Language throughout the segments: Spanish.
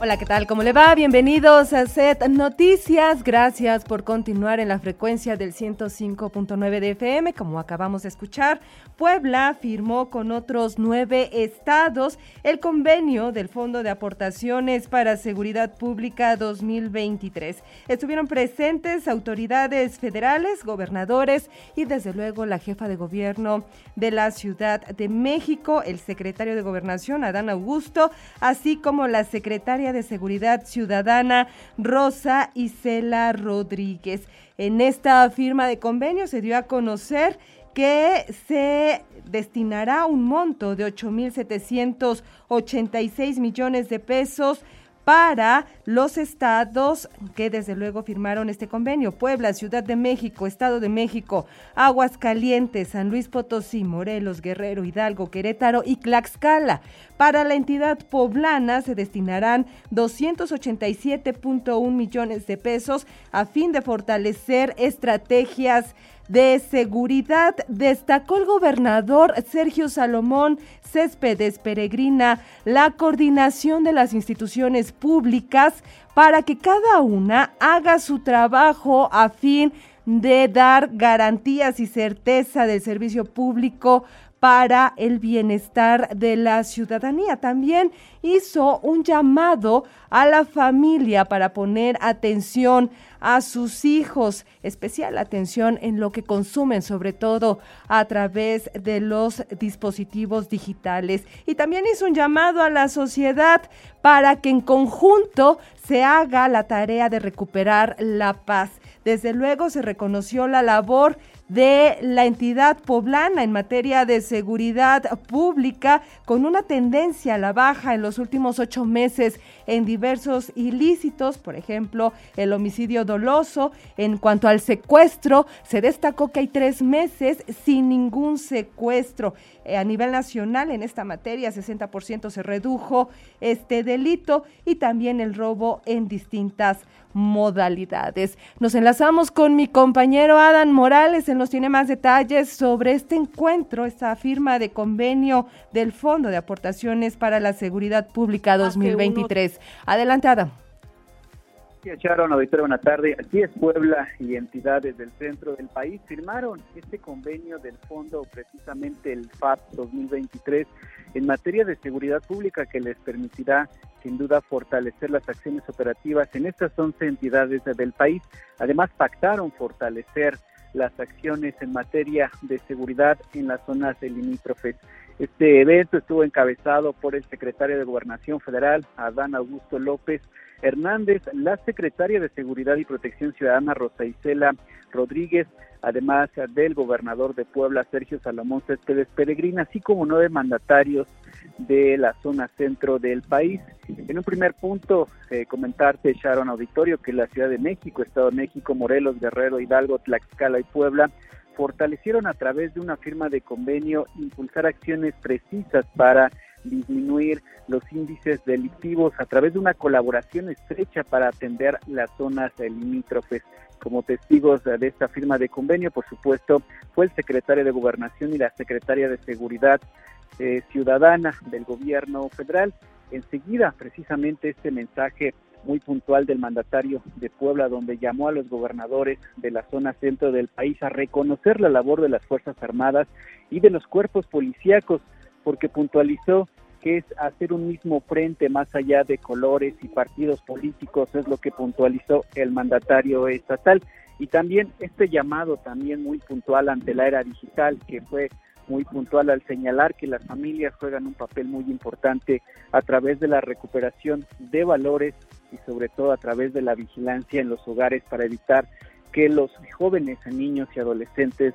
Hola, ¿qué tal? ¿Cómo le va? Bienvenidos a Set Noticias. Gracias por continuar en la frecuencia del 105.9 de FM. Como acabamos de escuchar, Puebla firmó con otros nueve estados el convenio del Fondo de Aportaciones para Seguridad Pública 2023. Estuvieron presentes autoridades federales, gobernadores y desde luego la jefa de gobierno de la Ciudad de México, el secretario de Gobernación, Adán Augusto, así como la secretaria de Seguridad Ciudadana, Rosa Isela Rodríguez. En esta firma de convenio se dio a conocer que se destinará un monto de 8.786 millones de pesos para los estados que desde luego firmaron este convenio. Puebla, Ciudad de México, Estado de México, Aguascalientes, San Luis Potosí, Morelos, Guerrero, Hidalgo, Querétaro y Tlaxcala. Para la entidad poblana se destinarán 287.1 millones de pesos a fin de fortalecer estrategias de seguridad, destacó el gobernador Sergio Salomón Céspedes Peregrina la coordinación de las instituciones públicas para que cada una haga su trabajo a fin de dar garantías y certeza del servicio público para el bienestar de la ciudadanía. También hizo un llamado a la familia para poner atención a sus hijos, especial atención en lo que consumen, sobre todo a través de los dispositivos digitales. Y también hizo un llamado a la sociedad para que en conjunto se haga la tarea de recuperar la paz. Desde luego se reconoció la labor de la entidad poblana en materia de seguridad pública con una tendencia a la baja en los últimos ocho meses en diversos ilícitos, por ejemplo, el homicidio doloso. En cuanto al secuestro, se destacó que hay tres meses sin ningún secuestro. Eh, a nivel nacional, en esta materia, 60% se redujo este delito y también el robo en distintas modalidades. Nos enlazamos con mi compañero Adán Morales, él nos tiene más detalles sobre este encuentro, esta firma de convenio del Fondo de Aportaciones para la Seguridad Pública 2023. Adelante, Adán. Sharon, auditorio, buena tarde. Aquí es Puebla y entidades del centro del país firmaron este convenio del fondo, precisamente el FAP 2023, en materia de seguridad pública que les permitirá sin duda fortalecer las acciones operativas en estas 11 entidades del país. Además, pactaron fortalecer las acciones en materia de seguridad en las zonas limítrofes. Este evento estuvo encabezado por el secretario de Gobernación Federal, Adán Augusto López, Hernández, la secretaria de Seguridad y Protección Ciudadana Rosa Isela Rodríguez, además del gobernador de Puebla Sergio Salomón Céspedes Peregrina, así como nueve mandatarios de la zona centro del país. En un primer punto, eh, comentarte, Sharon Auditorio, que la Ciudad de México, Estado de México, Morelos, Guerrero, Hidalgo, Tlaxcala y Puebla fortalecieron a través de una firma de convenio impulsar acciones precisas para disminuir los índices delictivos a través de una colaboración estrecha para atender las zonas limítrofes. Como testigos de esta firma de convenio, por supuesto, fue el secretario de Gobernación y la secretaria de Seguridad eh, Ciudadana del Gobierno Federal. Enseguida, precisamente este mensaje muy puntual del mandatario de Puebla, donde llamó a los gobernadores de la zona centro del país a reconocer la labor de las Fuerzas Armadas y de los cuerpos policíacos porque puntualizó que es hacer un mismo frente más allá de colores y partidos políticos, es lo que puntualizó el mandatario estatal. Y también este llamado también muy puntual ante la era digital, que fue muy puntual al señalar que las familias juegan un papel muy importante a través de la recuperación de valores y sobre todo a través de la vigilancia en los hogares para evitar que los jóvenes, niños y adolescentes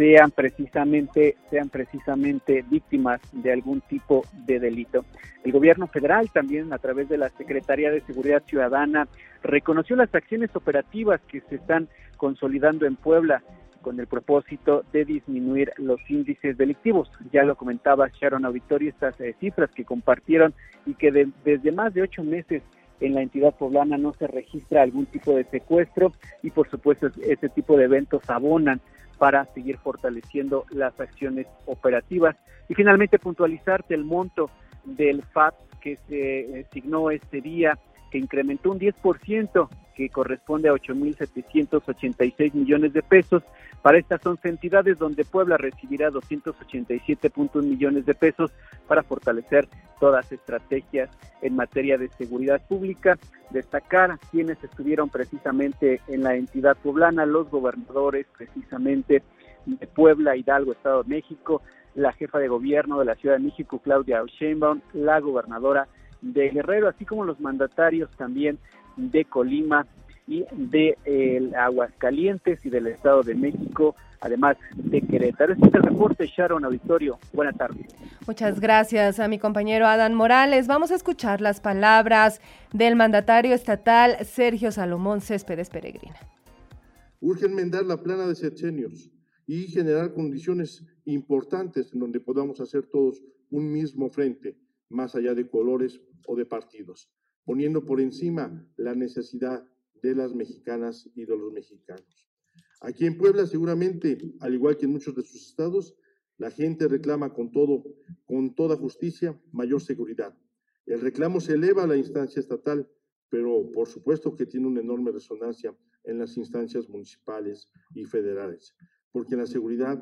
sean precisamente sean precisamente víctimas de algún tipo de delito. El gobierno federal también a través de la Secretaría de Seguridad Ciudadana reconoció las acciones operativas que se están consolidando en Puebla con el propósito de disminuir los índices delictivos. Ya lo comentaba Sharon Auditorio, estas eh, cifras que compartieron y que desde más de ocho meses en la entidad poblana no se registra algún tipo de secuestro y por supuesto este tipo de eventos abonan para seguir fortaleciendo las acciones operativas. Y finalmente puntualizarte el monto del FAT que se asignó este día, que incrementó un 10%, corresponde a 8.786 millones de pesos. Para estas 11 entidades, donde Puebla recibirá 287.1 millones de pesos para fortalecer todas estrategias en materia de seguridad pública. Destacar quienes estuvieron precisamente en la entidad poblana, los gobernadores precisamente de Puebla, Hidalgo, Estado de México, la jefa de gobierno de la Ciudad de México, Claudia Sheinbaum, la gobernadora de Guerrero, así como los mandatarios también de Colima y de eh, Aguascalientes y del Estado de México, además de Querétaro. Este es el reporte, Sharon Auditorio. Buenas tardes. Muchas gracias a mi compañero Adán Morales. Vamos a escuchar las palabras del mandatario estatal Sergio Salomón Céspedes Peregrina. Urge enmendar la plana de sexenios y generar condiciones importantes en donde podamos hacer todos un mismo frente, más allá de colores o de partidos poniendo por encima la necesidad de las mexicanas y de los mexicanos. Aquí en Puebla, seguramente, al igual que en muchos de sus estados, la gente reclama con todo, con toda justicia, mayor seguridad. El reclamo se eleva a la instancia estatal, pero por supuesto que tiene una enorme resonancia en las instancias municipales y federales, porque en la seguridad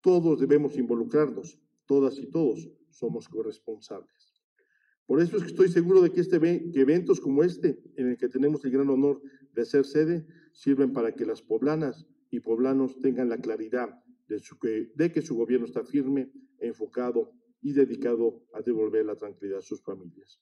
todos debemos involucrarnos, todas y todos somos corresponsables. Por eso es que estoy seguro de que, este, que eventos como este, en el que tenemos el gran honor de ser sede, sirven para que las poblanas y poblanos tengan la claridad de, de que su gobierno está firme, enfocado y dedicado a devolver la tranquilidad a sus familias.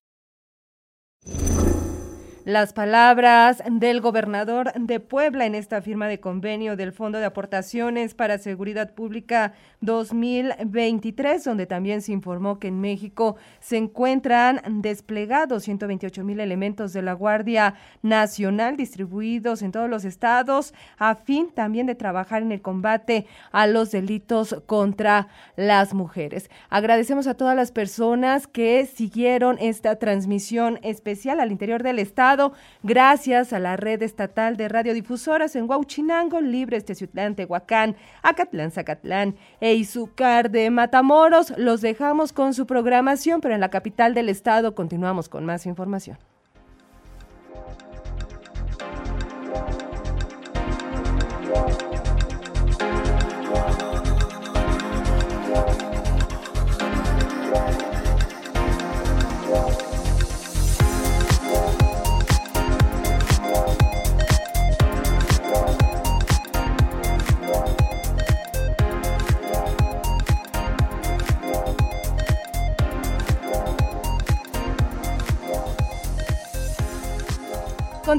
Las palabras del gobernador de Puebla en esta firma de convenio del Fondo de Aportaciones para Seguridad Pública 2023, donde también se informó que en México se encuentran desplegados 128 mil elementos de la Guardia Nacional distribuidos en todos los estados, a fin también de trabajar en el combate a los delitos contra las mujeres. Agradecemos a todas las personas que siguieron esta transmisión especial al interior del estado gracias a la red estatal de radiodifusoras en Huauchinango, Libres, Teciutlán, Tehuacán, Acatlán, Zacatlán e Izúcar de Matamoros. Los dejamos con su programación, pero en la capital del estado continuamos con más información.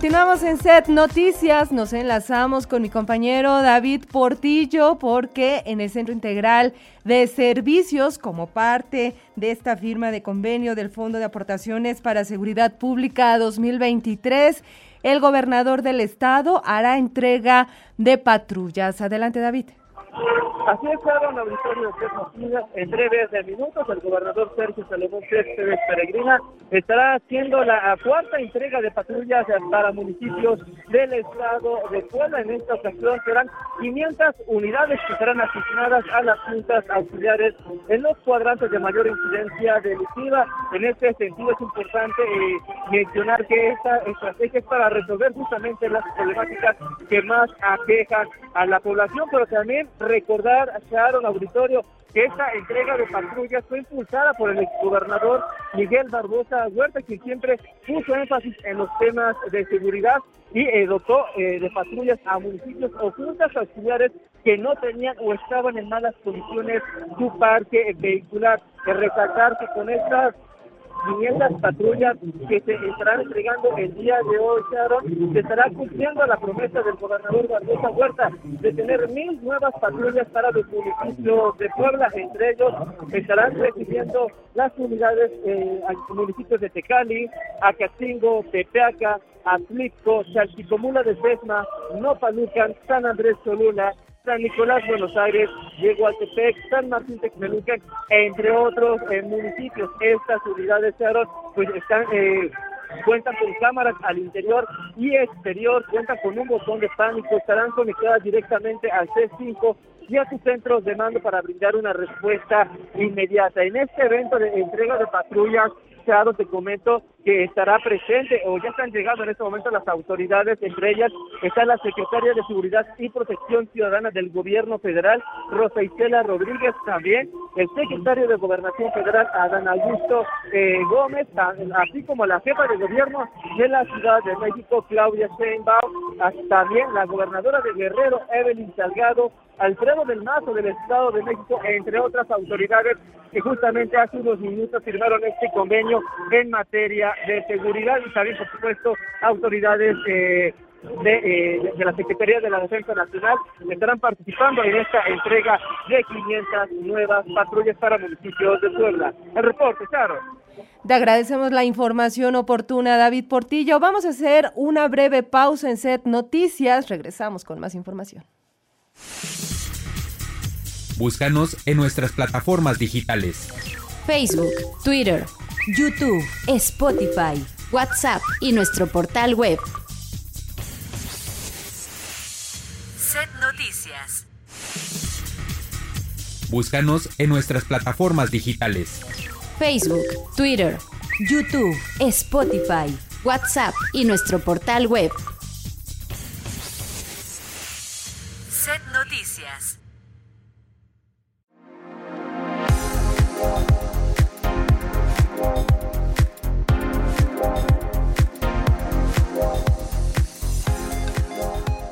Continuamos en Set Noticias, nos enlazamos con mi compañero David Portillo porque en el Centro Integral de Servicios, como parte de esta firma de convenio del Fondo de Aportaciones para Seguridad Pública 2023, el gobernador del estado hará entrega de patrullas. Adelante David. Así es, un auditorio de En breves minutos, el gobernador Sergio Salomón Céspedes Peregrina estará haciendo la cuarta entrega de patrullas para municipios del estado de Puebla. En esta ocasión serán 500 unidades que serán asignadas a las juntas auxiliares en los cuadrantes de mayor incidencia delictiva. En este sentido, es importante eh, mencionar que esta estrategia es para resolver justamente las problemáticas que más aquejan a la población, pero también recordar, Sharon Auditorio, que esta entrega de patrullas fue impulsada por el exgobernador Miguel Barbosa Huerta, quien siempre puso énfasis en los temas de seguridad y eh, dotó eh, de patrullas a municipios o juntas auxiliares que no tenían o estaban en malas condiciones su parque vehicular. De resaltar que con estas 500 patrullas que se estarán entregando el día de hoy, Sharon. Se estará cumpliendo la promesa del gobernador Barbosa Huerta de tener mil nuevas patrullas para los municipios de Puebla. Entre ellos estarán recibiendo las unidades eh, municipios de Tecali, Acatingo, Tepeaca, Atlixco, Chalchicomula de Sesma, Nopalucan, San Andrés Cholula, San Nicolás, Buenos Aires, Yegualtepec, San Martín Texmelucan, entre otros eh, municipios. Estas unidades, pues están eh, cuentan con cámaras al interior y exterior, cuentan con un botón de pánico, estarán conectadas directamente al C5 y a sus centros de mando para brindar una respuesta inmediata. En este evento de entrega de patrullas, Charo, te comento que estará presente o ya están llegando en este momento las autoridades, entre ellas está la secretaria de Seguridad y Protección Ciudadana del Gobierno Federal, Rosa Isela Rodríguez, también el secretario de Gobernación Federal, Adán Augusto eh, Gómez, así como la jefa de gobierno de la Ciudad de México, Claudia Sheinbaum, también la gobernadora de Guerrero, Evelyn Salgado, Alfredo del Mazo del Estado de México, entre otras autoridades que justamente hace unos minutos firmaron este convenio en materia de seguridad y también, por supuesto, autoridades eh, de, eh, de, la Secretaría de la Defensa Nacional estarán participando en esta entrega de 500 nuevas patrullas para municipios de Puebla. El reporte, claro. Te agradecemos la información oportuna, David Portillo. Vamos a hacer una breve pausa en Set Noticias. Regresamos con más información. Búscanos en nuestras plataformas digitales. Facebook, Twitter, YouTube, Spotify, WhatsApp y nuestro portal web. Set Noticias. Búscanos en nuestras plataformas digitales. Facebook, Twitter, YouTube, Spotify, WhatsApp y nuestro portal web.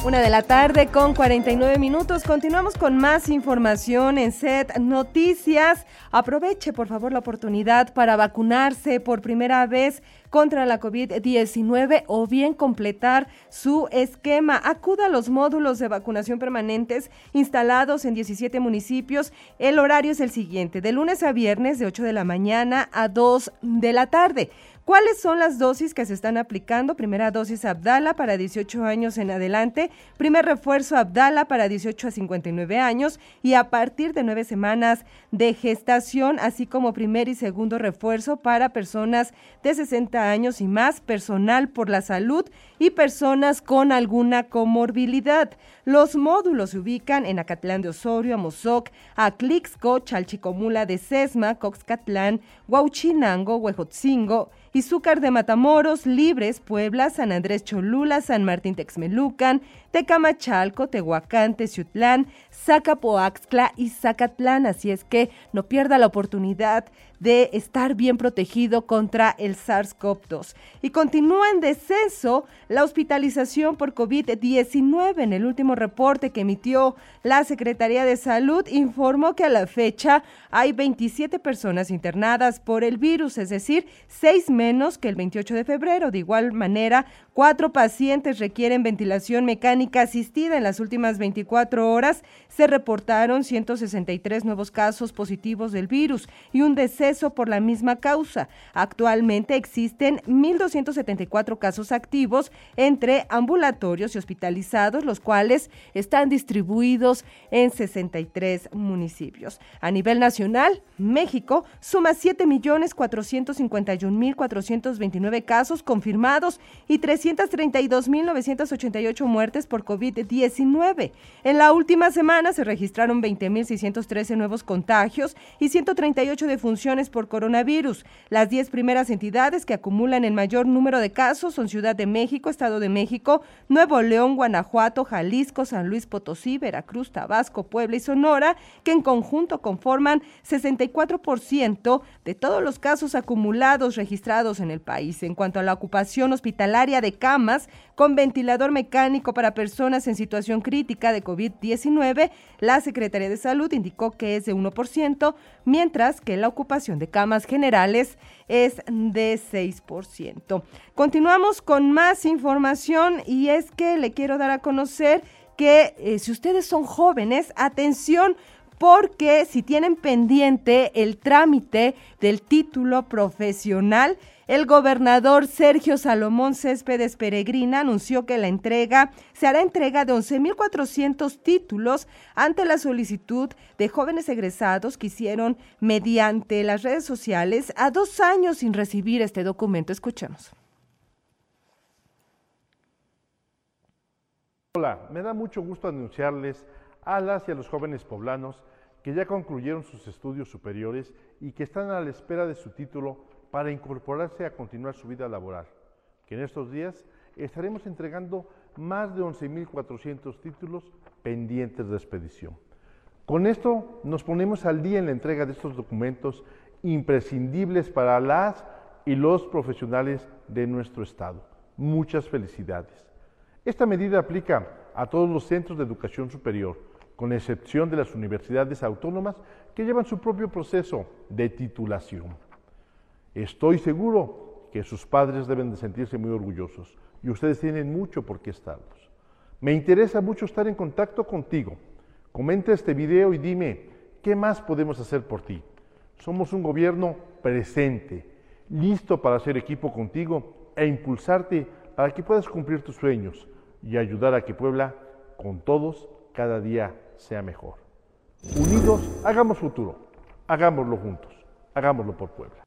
Una de la tarde con 49 minutos. Continuamos con más información en SET Noticias. Aproveche por favor la oportunidad para vacunarse por primera vez contra la COVID-19 o bien completar su esquema. Acuda a los módulos de vacunación permanentes instalados en 17 municipios. El horario es el siguiente, de lunes a viernes de 8 de la mañana a 2 de la tarde. ¿Cuáles son las dosis que se están aplicando? Primera dosis Abdala para 18 años en adelante, primer refuerzo Abdala para 18 a 59 años y a partir de nueve semanas de gestación, así como primer y segundo refuerzo para personas de 60 años y más, personal por la salud y personas con alguna comorbilidad. Los módulos se ubican en Acatlán de Osorio, Amozoc, Aclixco, Chalchicomula de Sesma, Coxcatlán, Huauchinango, Huejotzingo, Izúcar de Matamoros, Libres, Puebla, San Andrés Cholula, San Martín Texmelucan, Tecamachalco, Tehuacán, Teciutlán, Zacapoaxtla y Zacatlán. Así es que no pierda la oportunidad de estar bien protegido contra el SARS-CoV-2. Y continúa en descenso la hospitalización por COVID-19. En el último reporte que emitió la Secretaría de Salud, informó que a la fecha hay 27 personas internadas por el virus, es decir, 6 menos que el 28 de febrero. De igual manera, cuatro pacientes requieren ventilación mecánica asistida en las últimas 24 horas. Se reportaron 163 nuevos casos positivos del virus y un deceso por la misma causa. Actualmente existen 1.274 casos activos entre ambulatorios y hospitalizados, los cuales están distribuidos en 63 municipios. A nivel nacional, México suma 7.451.429 casos confirmados y 332.988 muertes por COVID-19. En la última semana se registraron 20.613 nuevos contagios y 138 defunciones por coronavirus. Las 10 primeras entidades que acumulan el mayor número de casos son Ciudad de México, Estado de México, Nuevo León, Guanajuato, Jalisco, San Luis Potosí, Veracruz, Tabasco, Puebla y Sonora, que en conjunto conforman 64% de todos los casos acumulados registrados en el país. En cuanto a la ocupación hospitalaria de camas con ventilador mecánico para personas en situación crítica de COVID-19, la Secretaría de Salud indicó que es de 1%, mientras que la ocupación de camas generales es de 6%. Continuamos con más información y es que le quiero dar a conocer que eh, si ustedes son jóvenes, atención, porque si tienen pendiente el trámite del título profesional, el gobernador Sergio Salomón Céspedes Peregrina anunció que la entrega se hará entrega de 11.400 títulos ante la solicitud de jóvenes egresados que hicieron mediante las redes sociales a dos años sin recibir este documento. Escuchemos. Hola, me da mucho gusto anunciarles a las y a los jóvenes poblanos que ya concluyeron sus estudios superiores y que están a la espera de su título para incorporarse a continuar su vida laboral, que en estos días estaremos entregando más de 11.400 títulos pendientes de expedición. Con esto nos ponemos al día en la entrega de estos documentos imprescindibles para las y los profesionales de nuestro Estado. Muchas felicidades. Esta medida aplica a todos los centros de educación superior, con excepción de las universidades autónomas que llevan su propio proceso de titulación. Estoy seguro que sus padres deben de sentirse muy orgullosos y ustedes tienen mucho por qué estarlos. Me interesa mucho estar en contacto contigo. Comenta este video y dime, ¿qué más podemos hacer por ti? Somos un gobierno presente, listo para hacer equipo contigo e impulsarte para que puedas cumplir tus sueños y ayudar a que Puebla, con todos, cada día sea mejor. Unidos, hagamos futuro, hagámoslo juntos, hagámoslo por Puebla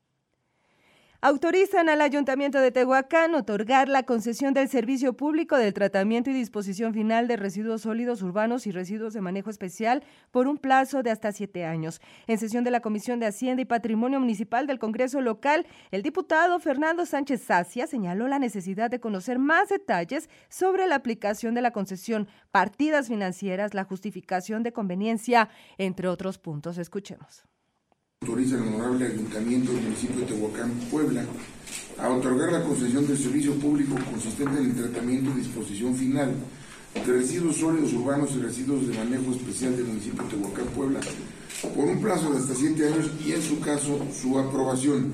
autorizan al Ayuntamiento de Tehuacán otorgar la concesión del servicio público del tratamiento y disposición final de residuos sólidos urbanos y residuos de manejo especial por un plazo de hasta siete años. En sesión de la Comisión de Hacienda y Patrimonio Municipal del Congreso Local, el diputado Fernando Sánchez Sacia señaló la necesidad de conocer más detalles sobre la aplicación de la concesión, partidas financieras, la justificación de conveniencia, entre otros puntos. Escuchemos autoriza el honorable Ayuntamiento del municipio de Tehuacán, Puebla, a otorgar la concesión del servicio público consistente en el tratamiento y disposición final de residuos sólidos urbanos y residuos de manejo especial del municipio de Tehuacán, Puebla, por un plazo de hasta siete años y, en su caso, su aprobación.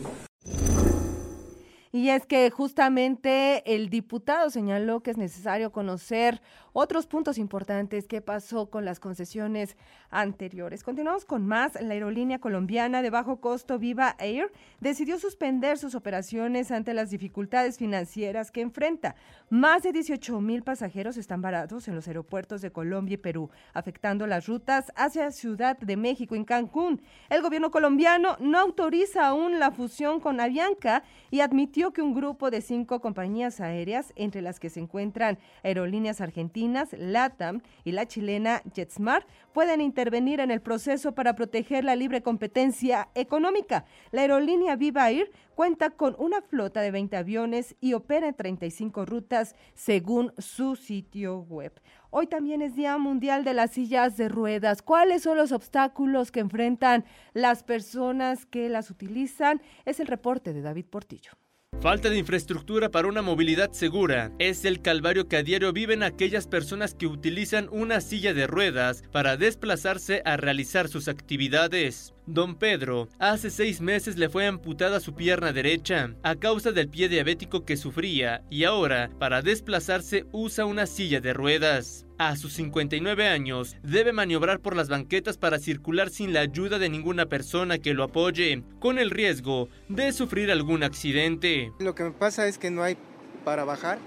Y es que justamente el diputado señaló que es necesario conocer otros puntos importantes que pasó con las concesiones anteriores. Continuamos con más. La aerolínea colombiana de bajo costo Viva Air decidió suspender sus operaciones ante las dificultades financieras que enfrenta. Más de 18 mil pasajeros están varados en los aeropuertos de Colombia y Perú, afectando las rutas hacia Ciudad de México en Cancún. El gobierno colombiano no autoriza aún la fusión con Avianca y admitió que un grupo de cinco compañías aéreas, entre las que se encuentran aerolíneas argentinas, LATAM y la chilena JetSmart pueden intervenir en el proceso para proteger la libre competencia económica. La aerolínea Viva Air cuenta con una flota de 20 aviones y opera en 35 rutas según su sitio web. Hoy también es Día Mundial de las Sillas de Ruedas. ¿Cuáles son los obstáculos que enfrentan las personas que las utilizan? Es el reporte de David Portillo. Falta de infraestructura para una movilidad segura es el calvario que a diario viven aquellas personas que utilizan una silla de ruedas para desplazarse a realizar sus actividades. Don Pedro, hace seis meses le fue amputada su pierna derecha a causa del pie diabético que sufría y ahora, para desplazarse, usa una silla de ruedas. A sus 59 años, debe maniobrar por las banquetas para circular sin la ayuda de ninguna persona que lo apoye, con el riesgo de sufrir algún accidente. Lo que me pasa es que no hay para bajar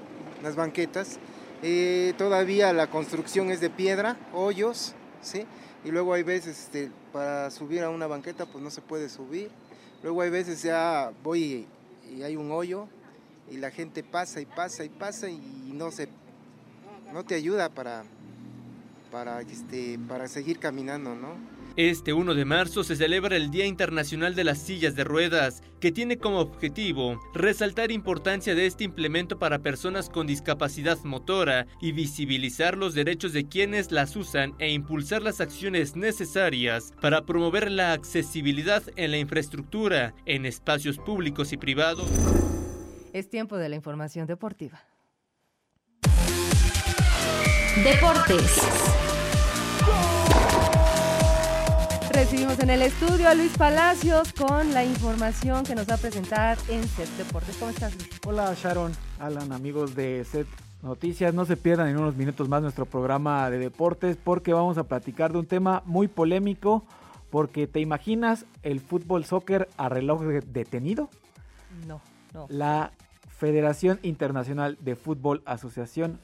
las banquetas. Eh, todavía la construcción es de piedra, hoyos, ¿sí? Y luego hay veces este, para subir a una banqueta pues no se puede subir. Luego hay veces ya voy y, hay un hoyo y la gente pasa y pasa y pasa y no se no te ayuda para para este para seguir caminando, ¿no? Este 1 de marzo se celebra el Día Internacional de las Sillas de Ruedas, que tiene como objetivo resaltar importancia de este implemento para personas con discapacidad motora y visibilizar los derechos de quienes las usan e impulsar las acciones necesarias para promover la accesibilidad en la infraestructura, en espacios públicos y privados. Es tiempo de la información deportiva. Deportes. Recibimos en el estudio a Luis Palacios con la información que nos va a presentar en Set Deportes. ¿Cómo estás, Luis? Hola, Sharon, Alan, amigos de Set Noticias. No se pierdan en unos minutos más nuestro programa de deportes porque vamos a platicar de un tema muy polémico. Porque te imaginas el fútbol soccer a reloj detenido? No, no. La Federación Internacional de Fútbol Asociación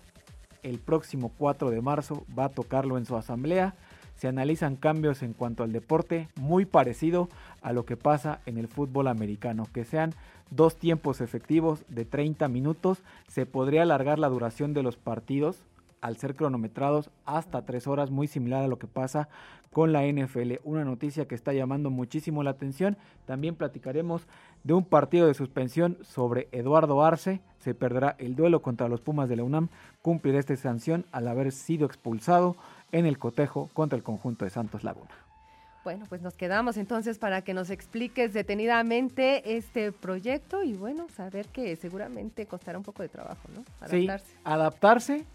el próximo 4 de marzo va a tocarlo en su asamblea se analizan cambios en cuanto al deporte muy parecido a lo que pasa en el fútbol americano, que sean dos tiempos efectivos de 30 minutos, se podría alargar la duración de los partidos al ser cronometrados hasta tres horas, muy similar a lo que pasa con la NFL. Una noticia que está llamando muchísimo la atención. También platicaremos de un partido de suspensión sobre Eduardo Arce. Se perderá el duelo contra los Pumas de la UNAM. Cumplirá esta sanción al haber sido expulsado en el cotejo contra el conjunto de Santos Laguna. Bueno, pues nos quedamos entonces para que nos expliques detenidamente este proyecto y bueno, saber que seguramente costará un poco de trabajo, ¿no? Adaptarse. Sí, adaptarse.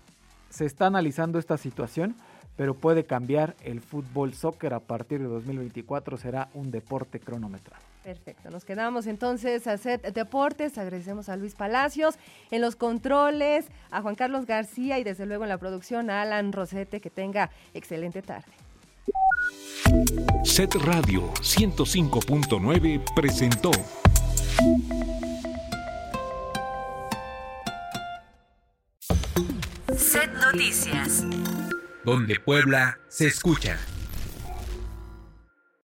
Se está analizando esta situación, pero puede cambiar el fútbol soccer a partir de 2024, será un deporte cronometrado. Perfecto, nos quedamos entonces a Set Deportes, agradecemos a Luis Palacios. En los controles, a Juan Carlos García y desde luego en la producción a Alan Rosete, que tenga excelente tarde. Set Radio 105.9 presentó. Set Noticias, donde Puebla se escucha.